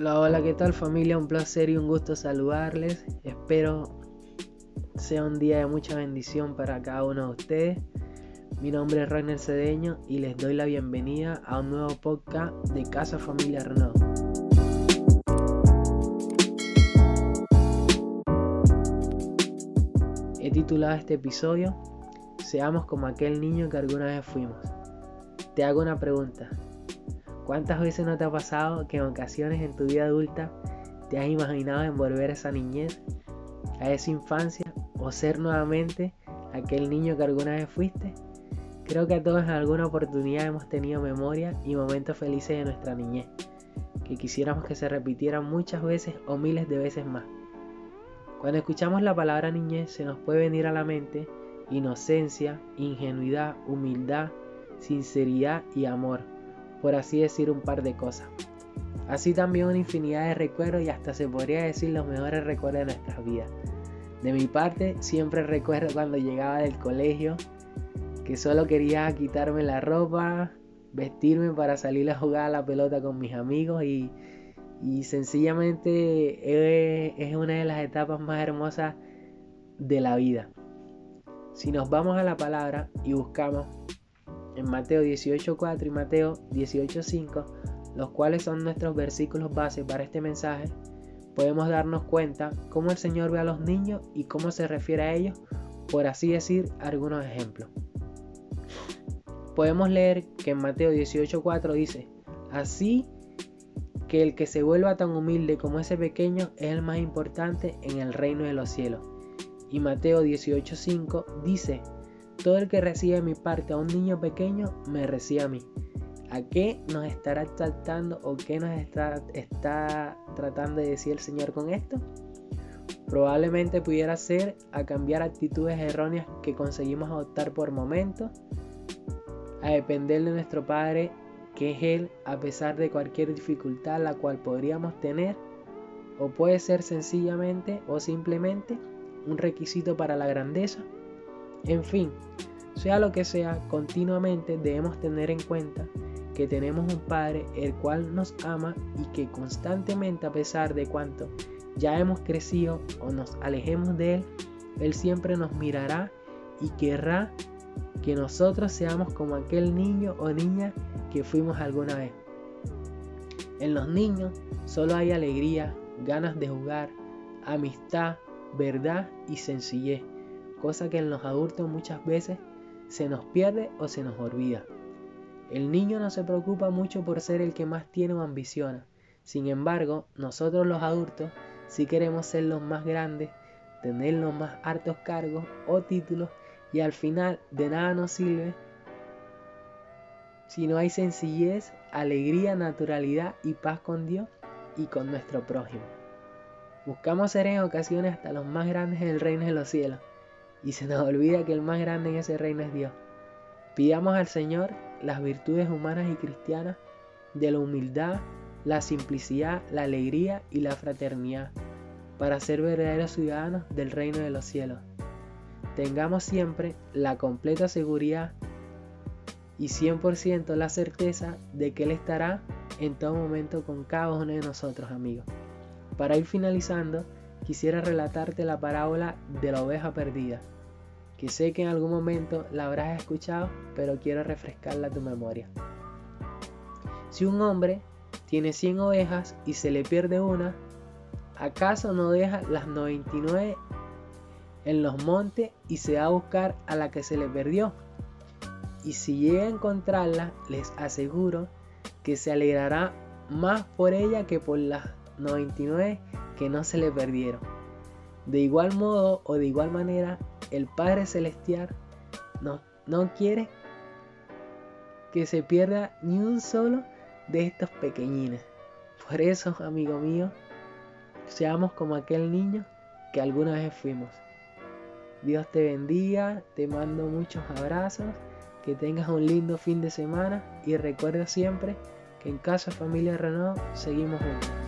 Hola, hola, ¿qué tal familia? Un placer y un gusto saludarles. Espero sea un día de mucha bendición para cada uno de ustedes. Mi nombre es Rainer Cedeño y les doy la bienvenida a un nuevo podcast de Casa Familia Renault. He titulado este episodio Seamos como aquel niño que alguna vez fuimos. Te hago una pregunta. ¿Cuántas veces no te ha pasado que en ocasiones en tu vida adulta te has imaginado en volver a esa niñez, a esa infancia o ser nuevamente aquel niño que alguna vez fuiste? Creo que a todos en alguna oportunidad hemos tenido memoria y momentos felices de nuestra niñez, que quisiéramos que se repitieran muchas veces o miles de veces más. Cuando escuchamos la palabra niñez se nos puede venir a la mente inocencia, ingenuidad, humildad, sinceridad y amor por así decir un par de cosas. Así también una infinidad de recuerdos y hasta se podría decir los mejores recuerdos de nuestras vidas. De mi parte, siempre recuerdo cuando llegaba del colegio que solo quería quitarme la ropa, vestirme para salir a jugar a la pelota con mis amigos y, y sencillamente es una de las etapas más hermosas de la vida. Si nos vamos a la palabra y buscamos en Mateo 18.4 y Mateo 18.5, los cuales son nuestros versículos base para este mensaje, podemos darnos cuenta cómo el Señor ve a los niños y cómo se refiere a ellos, por así decir algunos ejemplos. Podemos leer que en Mateo 18.4 dice, así que el que se vuelva tan humilde como ese pequeño es el más importante en el reino de los cielos. Y Mateo 18.5 dice, todo el que recibe mi parte a un niño pequeño, me recibe a mí. ¿A qué nos estará tratando o qué nos está, está tratando de decir el Señor con esto? Probablemente pudiera ser a cambiar actitudes erróneas que conseguimos adoptar por momentos, a depender de nuestro Padre, que es Él, a pesar de cualquier dificultad la cual podríamos tener, o puede ser sencillamente o simplemente un requisito para la grandeza en fin, sea lo que sea, continuamente debemos tener en cuenta que tenemos un Padre el cual nos ama y que constantemente a pesar de cuanto ya hemos crecido o nos alejemos de Él, Él siempre nos mirará y querrá que nosotros seamos como aquel niño o niña que fuimos alguna vez. En los niños solo hay alegría, ganas de jugar, amistad, verdad y sencillez cosa que en los adultos muchas veces se nos pierde o se nos olvida. El niño no se preocupa mucho por ser el que más tiene o ambiciona. Sin embargo, nosotros los adultos sí queremos ser los más grandes, tener los más altos cargos o títulos y al final de nada nos sirve si no hay sencillez, alegría, naturalidad y paz con Dios y con nuestro prójimo. Buscamos ser en ocasiones hasta los más grandes en el reino de los cielos, y se nos olvida que el más grande en ese reino es Dios. Pidamos al Señor las virtudes humanas y cristianas de la humildad, la simplicidad, la alegría y la fraternidad para ser verdaderos ciudadanos del reino de los cielos. Tengamos siempre la completa seguridad y 100% la certeza de que Él estará en todo momento con cada uno de nosotros, amigos. Para ir finalizando, quisiera relatarte la parábola de la oveja perdida, que sé que en algún momento la habrás escuchado, pero quiero refrescarla a tu memoria. Si un hombre tiene 100 ovejas y se le pierde una, ¿acaso no deja las 99 en los montes y se va a buscar a la que se le perdió? Y si llega a encontrarla, les aseguro que se alegrará más por ella que por las 99 que no se le perdieron. De igual modo o de igual manera, el Padre Celestial no, no quiere que se pierda ni un solo de estos pequeñines. Por eso, amigo mío, seamos como aquel niño que alguna vez fuimos. Dios te bendiga, te mando muchos abrazos, que tengas un lindo fin de semana y recuerda siempre que en Casa Familia Renault seguimos juntos.